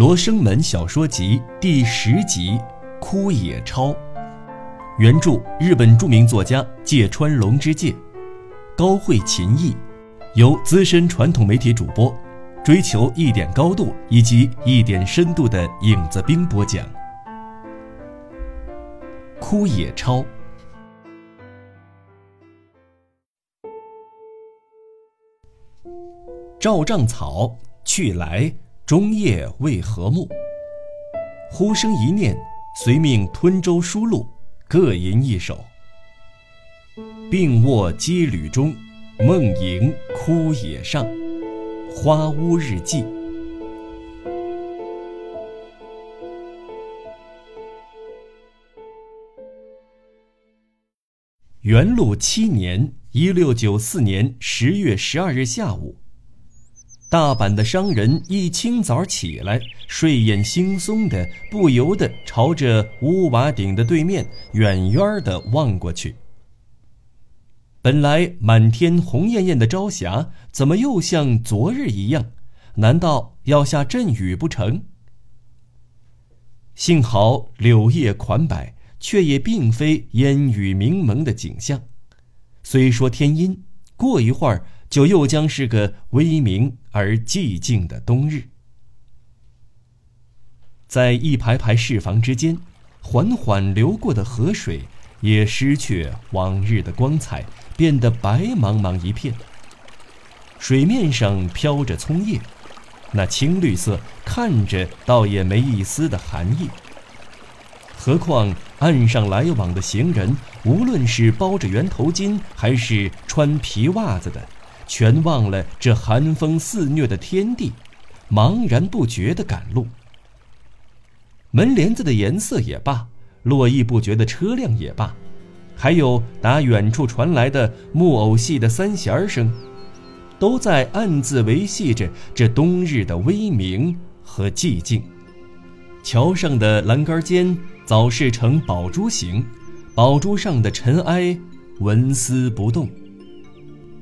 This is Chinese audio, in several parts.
罗生门小说集》第十集《枯野抄》，原著日本著名作家芥川龙之介，高会琴译，由资深传统媒体主播，追求一点高度以及一点深度的影子兵播讲。《枯野抄》，照帐草去来。中夜未和睦，忽生一念，随命吞舟书路，各吟一首。病卧羁旅中，梦萦枯野上，花屋日记。元禄七年（一六九四年）十月十二日下午。大阪的商人一清早起来，睡眼惺忪的，不由得朝着屋瓦顶的对面远远的望过去。本来满天红艳艳的朝霞，怎么又像昨日一样？难道要下阵雨不成？幸好柳叶款摆，却也并非烟雨蒙蒙的景象。虽说天阴，过一会儿。就又将是个微明而寂静的冬日，在一排排市房之间，缓缓流过的河水也失去往日的光彩，变得白茫茫一片。水面上飘着葱叶，那青绿色看着倒也没一丝的寒意。何况岸上来往的行人，无论是包着圆头巾，还是穿皮袜子的。全忘了这寒风肆虐的天地，茫然不觉的赶路。门帘子的颜色也罢，络绎不绝的车辆也罢，还有打远处传来的木偶戏的三弦声，都在暗自维系着这冬日的威名和寂静。桥上的栏杆间早是成宝珠形，宝珠上的尘埃纹丝不动。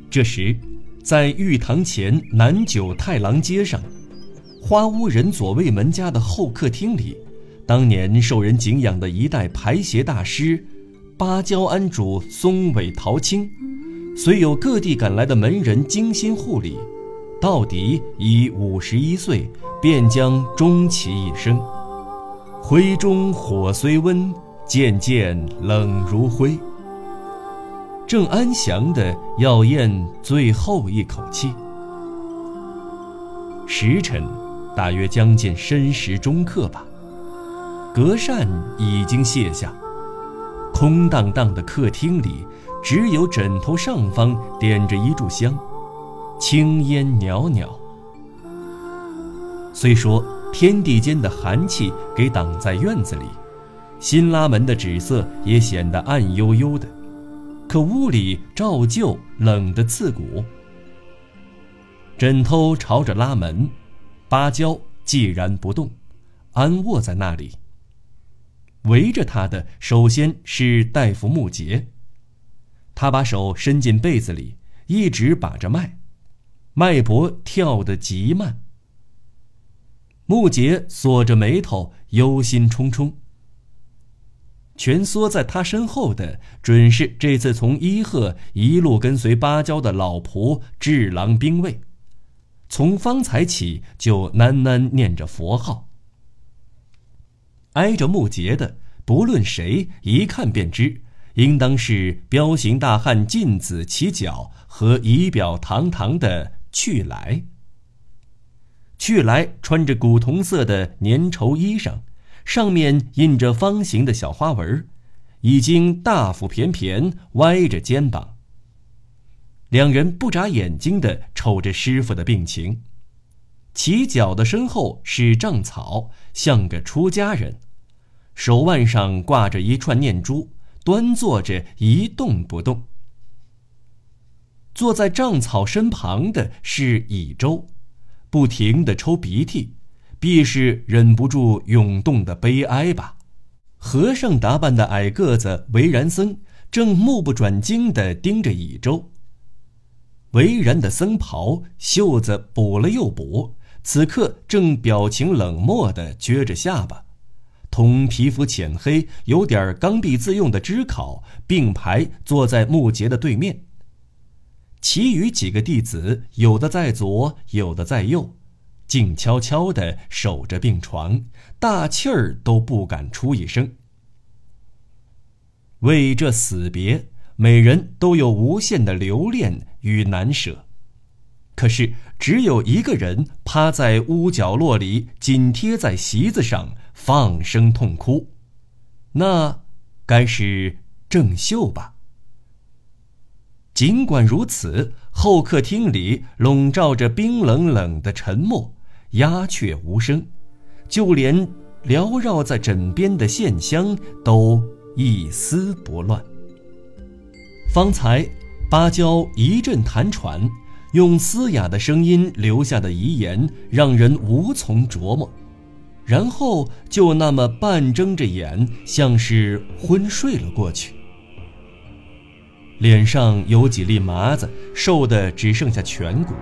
这时。在玉堂前南九太郎街上，花屋人左卫门家的后客厅里，当年受人敬仰的一代排协大师芭蕉庵主松尾桃青，虽有各地赶来的门人精心护理，到底已五十一岁，便将终其一生。灰中火虽温，渐渐冷如灰。正安详的要咽最后一口气，时辰大约将近申时中刻吧。隔扇已经卸下，空荡荡的客厅里，只有枕头上方点着一炷香，青烟袅袅。虽说天地间的寒气给挡在院子里，新拉门的纸色也显得暗幽幽的。可屋里照旧冷得刺骨。枕头朝着拉门，芭蕉寂然不动，安卧在那里。围着他的首先是大夫木杰，他把手伸进被子里，一直把着脉，脉搏跳得极慢。木杰锁着眉头，忧心忡忡。蜷缩在他身后的，准是这次从伊贺一路跟随芭蕉的老仆智郎兵卫，从方才起就喃喃念着佛号。挨着木节的，不论谁，一看便知，应当是彪形大汉禁子起脚和仪表堂堂的去来。去来穿着古铜色的粘绸衣裳。上面印着方形的小花纹，已经大腹便便，歪着肩膀。两人不眨眼睛地瞅着师傅的病情。起脚的身后是丈草，像个出家人，手腕上挂着一串念珠，端坐着一动不动。坐在帐草身旁的是乙周，不停地抽鼻涕。必是忍不住涌动的悲哀吧。和尚打扮的矮个子维然僧正目不转睛地盯着乙周。维然的僧袍袖子补了又补，此刻正表情冷漠地撅着下巴，同皮肤浅黑、有点刚愎自用的知考并排坐在木杰的对面。其余几个弟子，有的在左，有的在右，静悄悄地守着病床，大气儿都不敢出一声。为这死别，每人都有无限的留恋与难舍。可是，只有一个人趴在屋角落里，紧贴在席子上，放声痛哭。那，该是郑秀吧？尽管如此，后客厅里笼罩着冰冷冷的沉默，鸦雀无声，就连缭绕在枕边的线香都一丝不乱。方才，芭蕉一阵弹喘。用嘶哑的声音留下的遗言让人无从琢磨，然后就那么半睁着眼，像是昏睡了过去。脸上有几粒麻子，瘦的只剩下颧骨，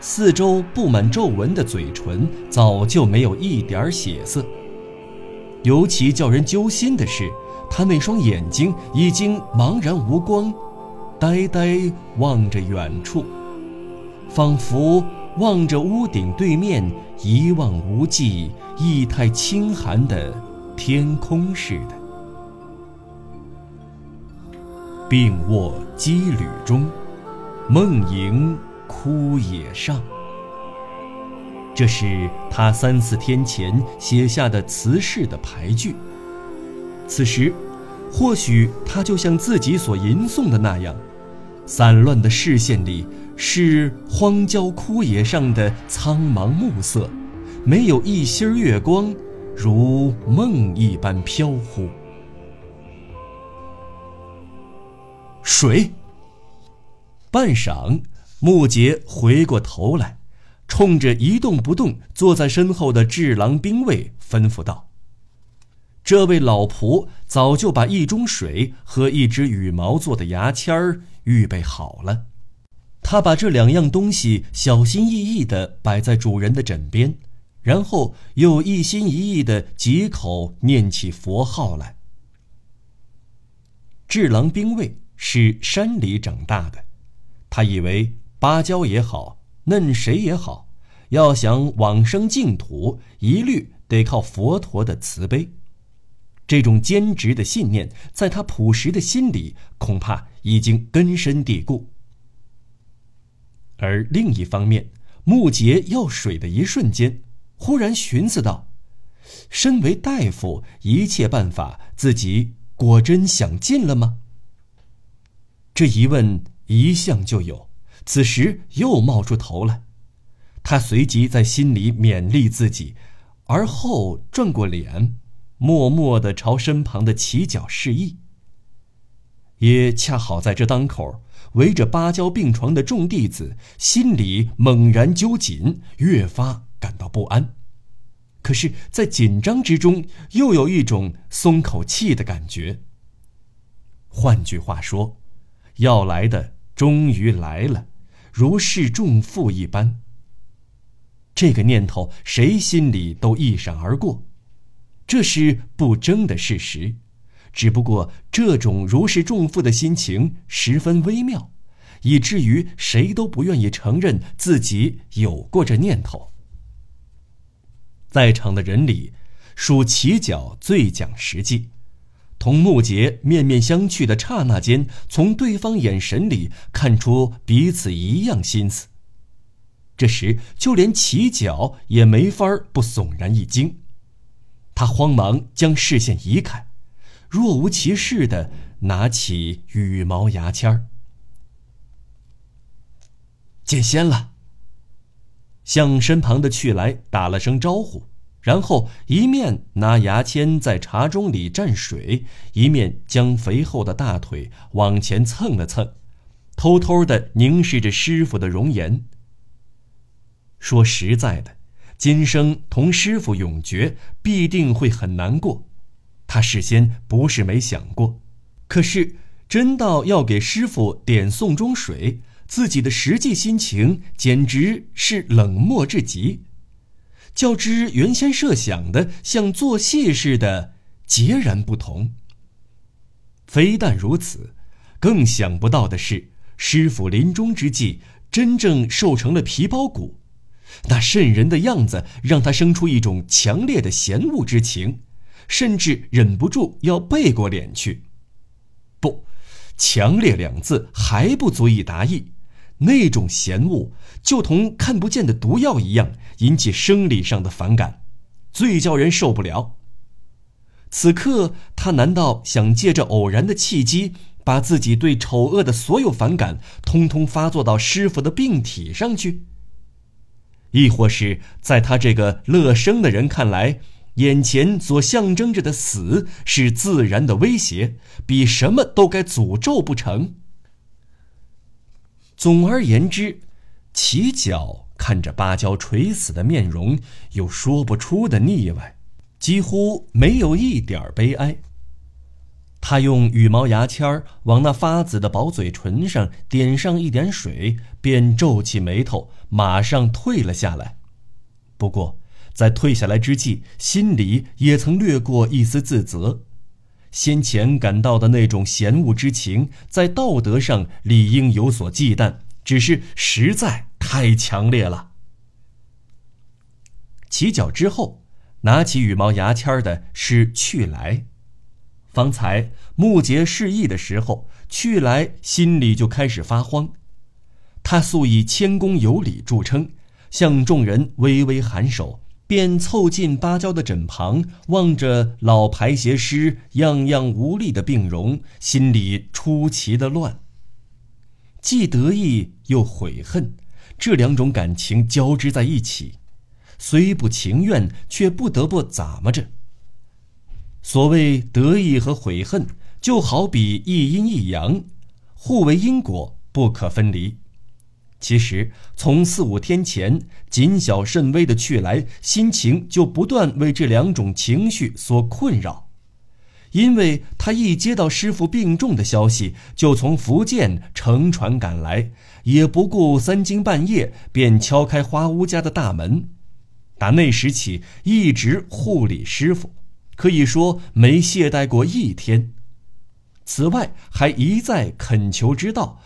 四周布满皱纹的嘴唇早就没有一点血色。尤其叫人揪心的是，他那双眼睛已经茫然无光，呆呆望着远处。仿佛望着屋顶对面一望无际、意态清寒的天空似的。病卧羁旅中，梦萦枯野上。这是他三四天前写下的词式的排句。此时，或许他就像自己所吟诵的那样，散乱的视线里。是荒郊枯野上的苍茫暮色，没有一星月光，如梦一般飘忽。水。半晌，木杰回过头来，冲着一动不动坐在身后的智郎兵卫吩咐道：“这位老仆早就把一盅水和一只羽毛做的牙签儿预备好了。”他把这两样东西小心翼翼地摆在主人的枕边，然后又一心一意地几口念起佛号来。智郎兵卫是山里长大的，他以为芭蕉也好，嫩谁也好，要想往生净土，一律得靠佛陀的慈悲。这种坚执的信念，在他朴实的心里，恐怕已经根深蒂固。而另一方面，木杰要水的一瞬间，忽然寻思道：“身为大夫，一切办法自己果真想尽了吗？”这疑问一向就有，此时又冒出头来。他随即在心里勉励自己，而后转过脸，默默地朝身旁的起脚示意。也恰好在这当口。围着芭蕉病床的众弟子心里猛然揪紧，越发感到不安。可是，在紧张之中，又有一种松口气的感觉。换句话说，要来的终于来了，如释重负一般。这个念头谁心里都一闪而过，这是不争的事实。只不过这种如释重负的心情十分微妙，以至于谁都不愿意承认自己有过这念头。在场的人里，属齐角最讲实际，同木杰面面相觑的刹那间，从对方眼神里看出彼此一样心思。这时，就连齐角也没法不悚然一惊，他慌忙将视线移开。若无其事的拿起羽毛牙签儿，见仙了。向身旁的去来打了声招呼，然后一面拿牙签在茶盅里蘸水，一面将肥厚的大腿往前蹭了蹭，偷偷的凝视着师傅的容颜。说实在的，今生同师傅永诀，必定会很难过。他事先不是没想过，可是真到要给师傅点送中水，自己的实际心情简直是冷漠至极，较之原先设想的像做戏似的截然不同。非但如此，更想不到的是，师傅临终之际真正瘦成了皮包骨，那瘆人的样子让他生出一种强烈的嫌恶之情，甚至忍不住要背过脸去。不，强烈两字还不足以达意。那种嫌恶，就同看不见的毒药一样，引起生理上的反感，最叫人受不了。此刻，他难道想借着偶然的契机，把自己对丑恶的所有反感，通通发作到师傅的病体上去？亦或是在他这个乐生的人看来，眼前所象征着的死是自然的威胁，比什么都该诅咒不成？总而言之，齐角看着芭蕉垂死的面容，有说不出的腻歪，几乎没有一点悲哀。他用羽毛牙签往那发紫的薄嘴唇上点上一点水，便皱起眉头，马上退了下来。不过，在退下来之际，心里也曾掠过一丝自责。先前感到的那种嫌恶之情，在道德上理应有所忌惮，只是实在太强烈了。起脚之后，拿起羽毛牙签的是去来。方才木杰示意的时候，去来心里就开始发慌。他素以谦恭有礼著称，向众人微微颔首。便凑近芭蕉的枕旁，望着老排鞋师样样无力的病容，心里出奇的乱。既得意又悔恨，这两种感情交织在一起，虽不情愿，却不得不咋么着。所谓得意和悔恨，就好比一阴一阳，互为因果，不可分离。其实，从四五天前，谨小慎微的去来，心情就不断为这两种情绪所困扰。因为他一接到师傅病重的消息，就从福建乘船赶来，也不顾三更半夜，便敲开花屋家的大门。打那时起，一直护理师傅，可以说没懈怠过一天。此外，还一再恳求之道。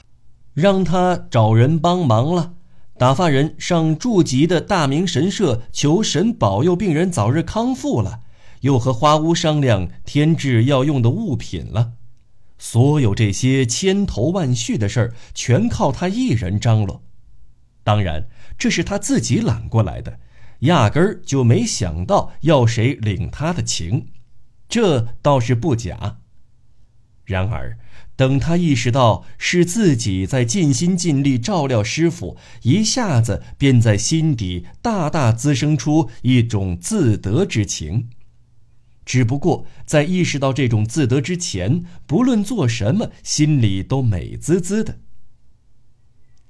让他找人帮忙了，打发人上住集的大明神社求神保佑病人早日康复了，又和花屋商量添置要用的物品了。所有这些千头万绪的事儿，全靠他一人张罗。当然，这是他自己揽过来的，压根儿就没想到要谁领他的情，这倒是不假。然而。等他意识到是自己在尽心尽力照料师傅，一下子便在心底大大滋生出一种自得之情。只不过在意识到这种自得之前，不论做什么，心里都美滋滋的。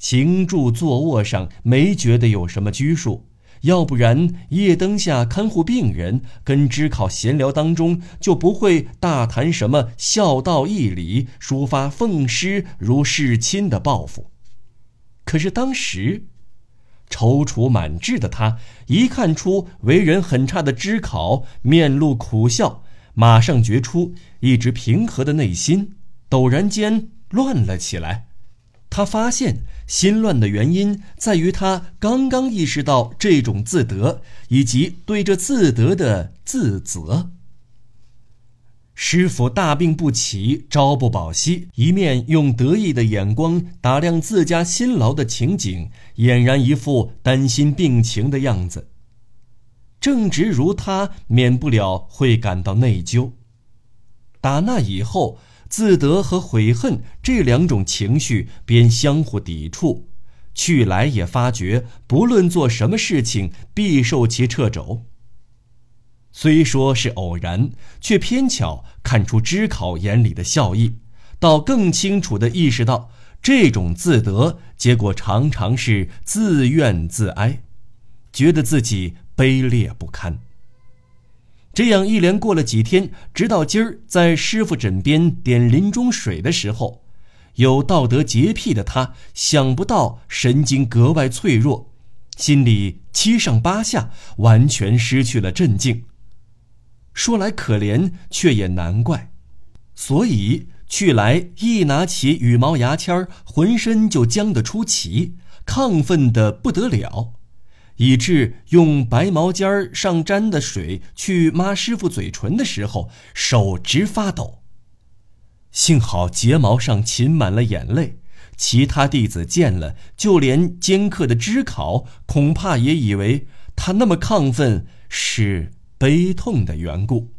行住坐卧上没觉得有什么拘束。要不然，夜灯下看护病人，跟知考闲聊当中，就不会大谈什么孝道义理，抒发奉师如事亲的抱负。可是当时，踌躇满志的他，一看出为人很差的知考，面露苦笑，马上觉出一直平和的内心，陡然间乱了起来。他发现心乱的原因在于他刚刚意识到这种自得，以及对这自得的自责。师傅大病不起，朝不保夕，一面用得意的眼光打量自家辛劳的情景，俨然一副担心病情的样子。正直如他，免不了会感到内疚。打那以后。自得和悔恨这两种情绪便相互抵触，去来也发觉，不论做什么事情，必受其掣肘。虽说是偶然，却偏巧看出知考眼里的笑意，倒更清楚地意识到，这种自得结果常常是自怨自哀，觉得自己卑劣不堪。这样一连过了几天，直到今儿在师傅枕边点临终水的时候，有道德洁癖的他，想不到神经格外脆弱，心里七上八下，完全失去了镇静。说来可怜，却也难怪，所以去来一拿起羽毛牙签，浑身就僵得出奇，亢奋得不得了，以致用白毛尖上沾的水去抹师傅嘴唇的时候，手直发抖。幸好睫毛上噙满了眼泪，其他弟子见了，就连尖刻的知考，恐怕也以为他那么亢奋是悲痛的缘故。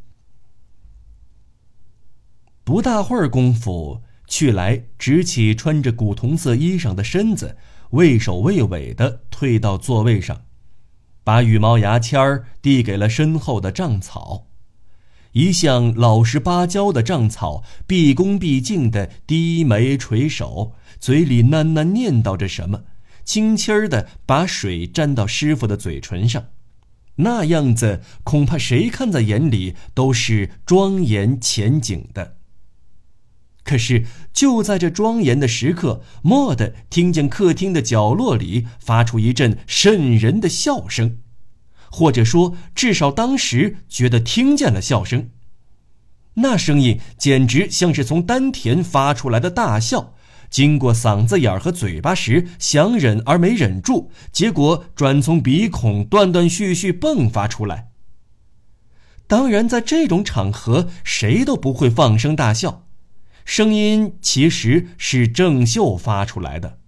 不大会儿功夫，去来直起穿着古铜色衣裳的身子，畏首畏尾的退到座位上，把羽毛牙签儿递给了身后的障草。一向老实巴交的障草，毕恭毕敬地低眉垂首，嘴里喃喃念叨着什么，轻轻儿地把水沾到师傅的嘴唇上，那样子恐怕谁看在眼里都是庄严前景的。可是就在这庄严的时刻，蓦地听见客厅的角落里发出一阵瘆人的笑声。或者说，至少当时觉得听见了笑声。那声音简直像是从丹田发出来的大笑，经过嗓子眼儿和嘴巴时想忍而没忍住，结果转从鼻孔断断续续迸发出来。当然，在这种场合，谁都不会放声大笑。声音其实是郑秀发出来的，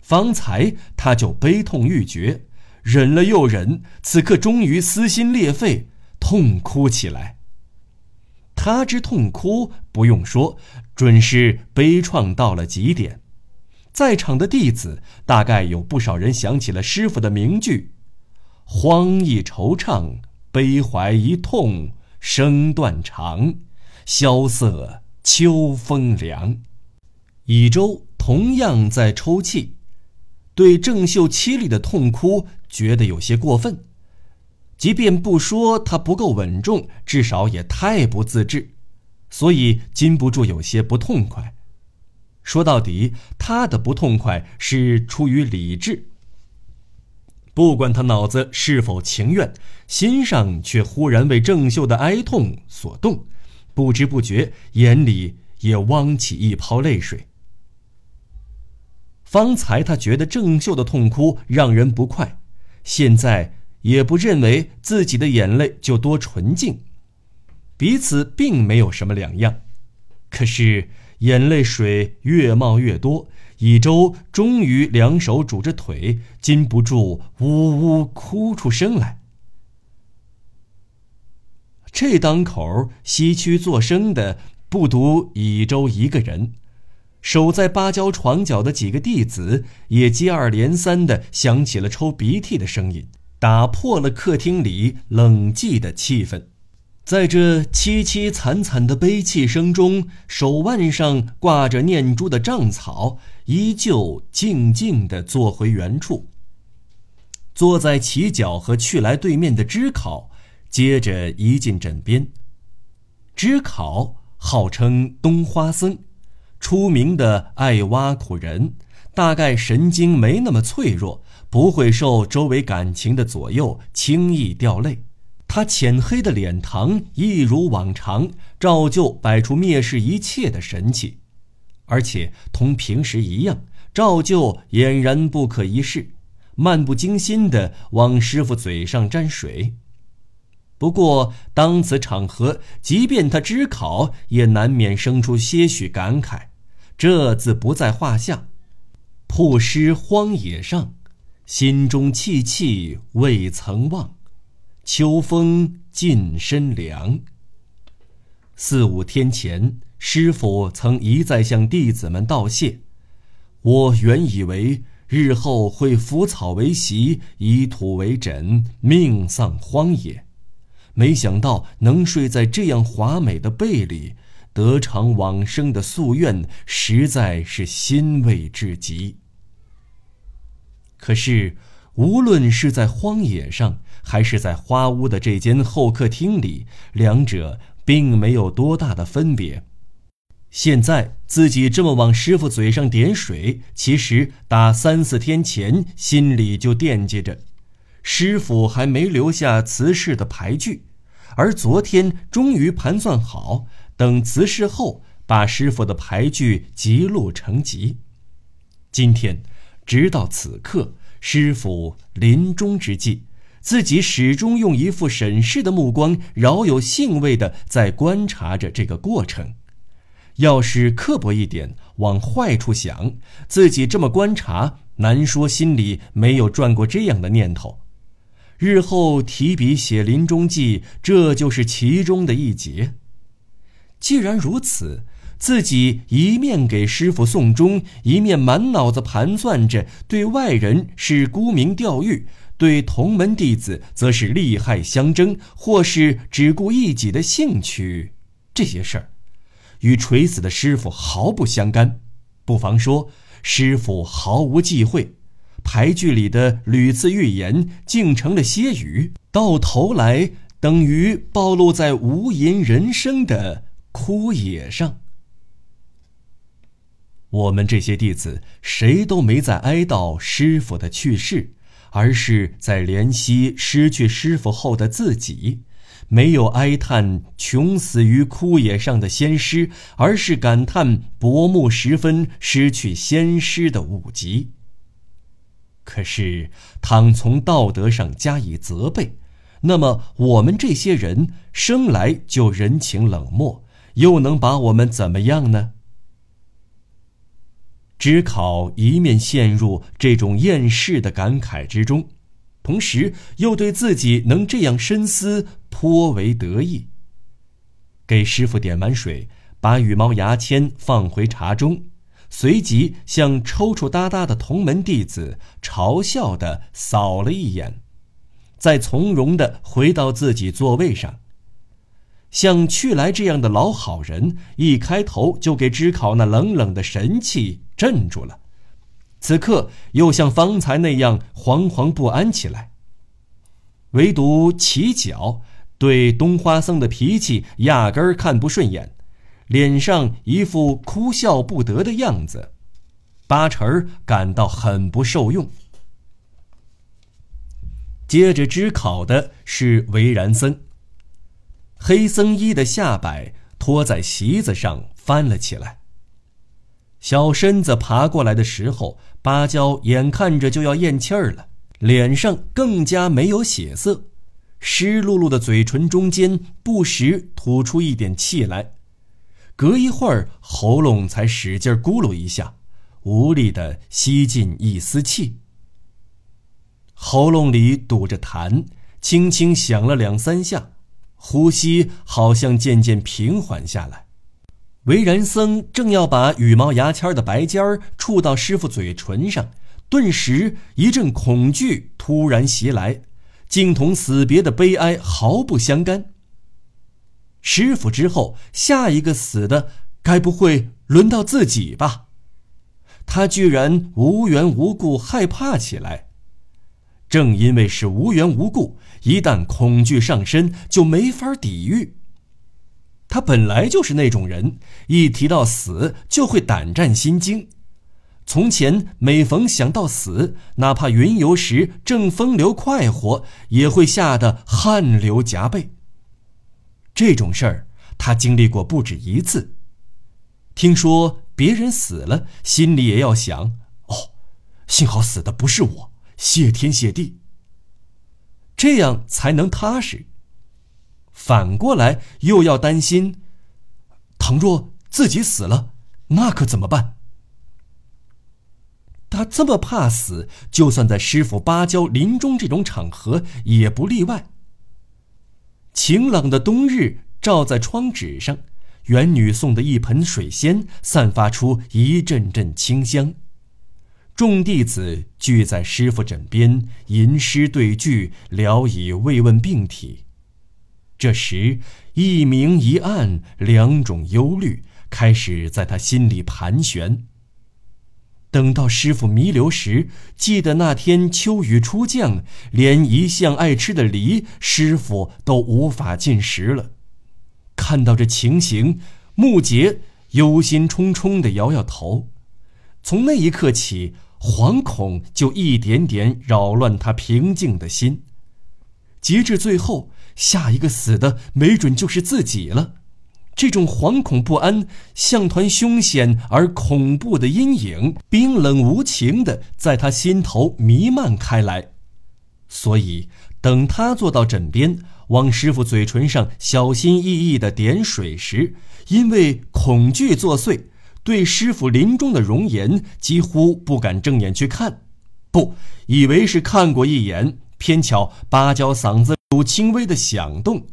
方才他就悲痛欲绝。忍了又忍，此刻终于撕心裂肺，痛哭起来。他之痛哭，不用说，准是悲怆到了极点。在场的弟子大概有不少人想起了师傅的名句：“荒一惆怅，悲怀一痛，声断肠；萧瑟秋风凉。”乙周同样在抽泣。对郑秀凄厉的痛哭觉得有些过分，即便不说他不够稳重，至少也太不自制，所以禁不住有些不痛快。说到底，他的不痛快是出于理智。不管他脑子是否情愿，心上却忽然为郑秀的哀痛所动，不知不觉眼里也汪起一泡泪水。方才他觉得郑秀的痛哭让人不快，现在也不认为自己的眼泪就多纯净，彼此并没有什么两样。可是眼泪水越冒越多，以周终于两手拄着腿，禁不住呜呜哭出声来。这当口西区作声的不独乙周一个人。守在芭蕉床角的几个弟子也接二连三地响起了抽鼻涕的声音，打破了客厅里冷寂的气氛。在这凄凄惨惨的悲泣声中，手腕上挂着念珠的障草依旧静静地坐回原处。坐在起脚和去来对面的知考，接着移进枕边。知考号称东花僧。出名的爱挖苦人，大概神经没那么脆弱，不会受周围感情的左右，轻易掉泪。他浅黑的脸庞一如往常，照旧摆出蔑视一切的神气，而且同平时一样，照旧俨然不可一世，漫不经心地往师傅嘴上沾水。不过当此场合，即便他知考，也难免生出些许感慨。这自不在话下。曝尸荒野上，心中戚戚未曾忘。秋风近身凉。四五天前，师傅曾一再向弟子们道谢。我原以为日后会腐草为席，以土为枕，命丧荒野，没想到能睡在这样华美的被里。得偿往生的夙愿，实在是欣慰至极。可是，无论是在荒野上，还是在花屋的这间后客厅里，两者并没有多大的分别。现在自己这么往师傅嘴上点水，其实打三四天前心里就惦记着，师傅还没留下辞世的牌具，而昨天终于盘算好，等辞世后把师傅的牌具记录成集。今天，直到此刻，师傅临终之际，自己始终用一副审视的目光，饶有兴味的在观察着这个过程。要是刻薄一点，往坏处想，自己这么观察，难说心里没有转过这样的念头。日后提笔写临终记，这就是其中的一节。既然如此，自己一面给师傅送终，一面满脑子盘算着对外人是沽名钓誉，对同门弟子则是利害相争，或是只顾一己的兴趣，这些事儿。与垂死的师傅毫不相干，不妨说师傅毫无忌讳，台剧里的屡次预言竟成了歇语，到头来等于暴露在无垠人生的枯野上。我们这些弟子谁都没在哀悼师傅的去世，而是在怜惜失去师傅后的自己。没有哀叹穷死于枯野上的仙师，而是感叹薄暮时分失去仙师的五吉。可是，倘从道德上加以责备，那么我们这些人生来就人情冷漠，又能把我们怎么样呢？只考一面陷入这种厌世的感慨之中。同时又对自己能这样深思颇为得意。给师傅点完水，把羽毛牙签放回茶中，随即向抽抽搭搭的同门弟子嘲笑的扫了一眼，再从容的回到自己座位上。像去来这样的老好人，一开头就给知考那冷冷的神气镇住了。此刻又像方才那样惶惶不安起来。唯独齐脚对东花僧的脾气压根儿看不顺眼，脸上一副哭笑不得的样子，八成儿感到很不受用。接着支考的是维然僧，黑僧衣的下摆托在席子上翻了起来。小身子爬过来的时候，芭蕉眼看着就要咽气儿了，脸上更加没有血色，湿漉漉的嘴唇中间不时吐出一点气来，隔一会儿喉咙才使劲咕噜一下，无力的吸进一丝气。喉咙里堵着痰，轻轻响了两三下，呼吸好像渐渐平缓下来。韦然僧正要把羽毛牙签的白尖儿触到师傅嘴唇上，顿时一阵恐惧突然袭来，竟同死别的悲哀毫不相干。师傅之后，下一个死的该不会轮到自己吧？他居然无缘无故害怕起来。正因为是无缘无故，一旦恐惧上身，就没法抵御。他本来就是那种人，一提到死就会胆战心惊。从前每逢想到死，哪怕云游时正风流快活，也会吓得汗流浃背。这种事儿他经历过不止一次。听说别人死了，心里也要想：哦，幸好死的不是我，谢天谢地。这样才能踏实。反过来又要担心，倘若自己死了，那可怎么办？他这么怕死，就算在师傅芭蕉临终这种场合也不例外。晴朗的冬日照在窗纸上，元女送的一盆水仙散发出一阵阵清香。众弟子聚在师傅枕边，吟诗对句，聊以慰问病体。这时，一明一暗两种忧虑开始在他心里盘旋。等到师傅弥留时，记得那天秋雨初降，连一向爱吃的梨，师傅都无法进食了。看到这情形，木杰忧心忡忡地摇摇头。从那一刻起，惶恐就一点点扰乱他平静的心。截至最后，下一个死的没准就是自己了。这种惶恐不安，像团凶险而恐怖的阴影，冰冷无情地在他心头弥漫开来。所以，等他坐到枕边，往师傅嘴唇上小心翼翼地点水时，因为恐惧作祟，对师傅临终的容颜几乎不敢正眼去看，不以为是看过一眼。偏巧芭蕉嗓子有轻微的响动，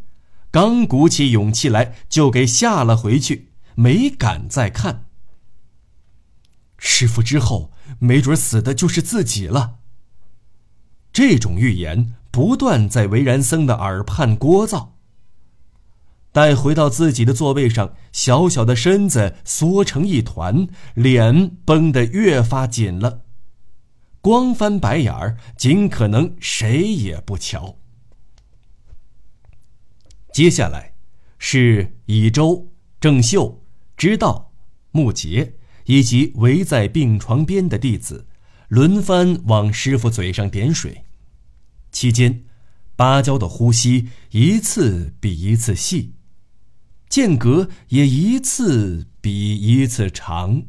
刚鼓起勇气来，就给吓了回去，没敢再看。师傅之后，没准死的就是自己了。这种预言不断在维然僧的耳畔聒噪。待回到自己的座位上，小小的身子缩成一团，脸绷得越发紧了。光翻白眼儿，尽可能谁也不瞧。接下来，是乙周、郑秀、知道、木杰以及围在病床边的弟子，轮番往师傅嘴上点水。期间，芭蕉的呼吸一次比一次细，间隔也一次比一次长。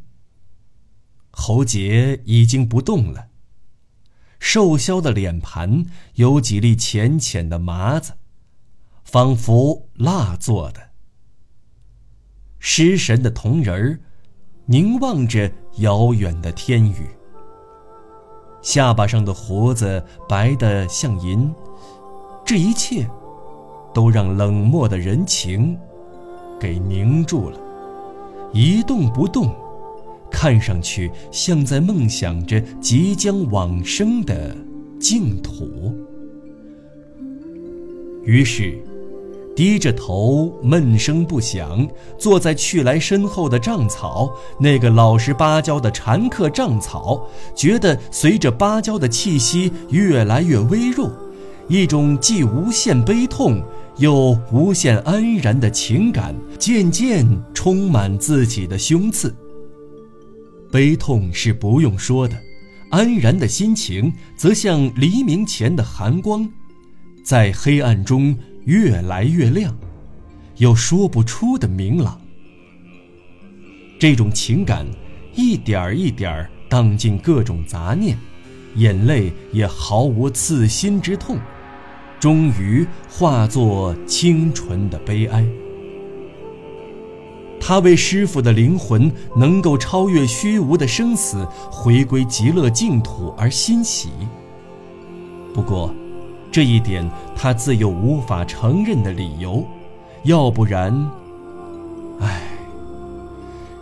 喉结已经不动了。瘦削的脸盘有几粒浅浅的麻子，仿佛蜡做的。失神的铜人儿凝望着遥远的天宇，下巴上的胡子白得像银，这一切都让冷漠的人情给凝住了，一动不动。看上去像在梦想着即将往生的净土。于是，低着头闷声不响，坐在去来身后的丈草，那个老实巴交的禅客丈草，觉得随着芭蕉的气息越来越微弱，一种既无限悲痛又无限安然的情感渐渐充满自己的胸次。悲痛是不用说的，安然的心情则像黎明前的寒光，在黑暗中越来越亮，有说不出的明朗。这种情感一点儿一点儿荡尽各种杂念，眼泪也毫无刺心之痛，终于化作清纯的悲哀。他为师傅的灵魂能够超越虚无的生死，回归极乐净土而欣喜。不过，这一点他自有无法承认的理由，要不然，唉，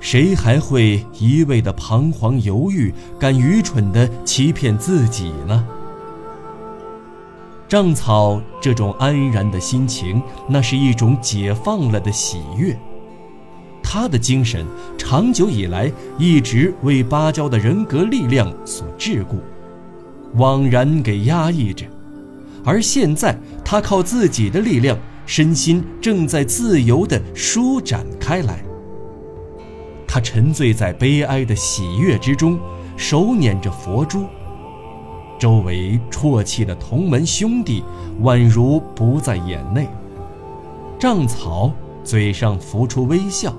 谁还会一味的彷徨犹豫，敢愚蠢的欺骗自己呢？瘴草这种安然的心情，那是一种解放了的喜悦。他的精神长久以来一直为芭蕉的人格力量所桎梏，枉然给压抑着，而现在他靠自己的力量，身心正在自由地舒展开来。他沉醉在悲哀的喜悦之中，手捻着佛珠，周围啜泣的同门兄弟宛如不在眼内，丈草嘴上浮出微笑。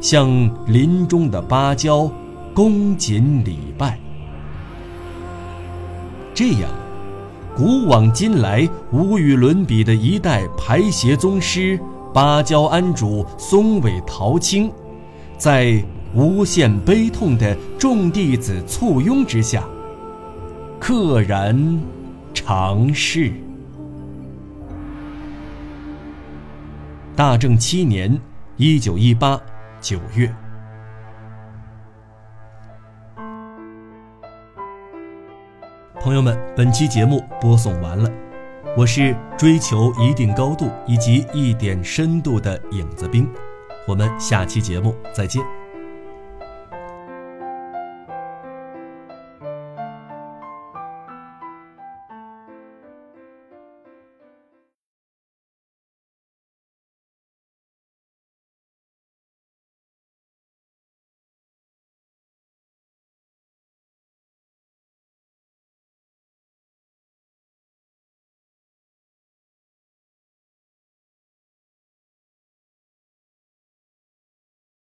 向林中的芭蕉恭谨礼拜。这样，古往今来无与伦比的一代排邪宗师芭蕉庵主松尾桃青，在无限悲痛的众弟子簇拥之下，溘然长逝。大正七年，一九一八。九月，朋友们，本期节目播送完了。我是追求一定高度以及一点深度的影子兵，我们下期节目再见。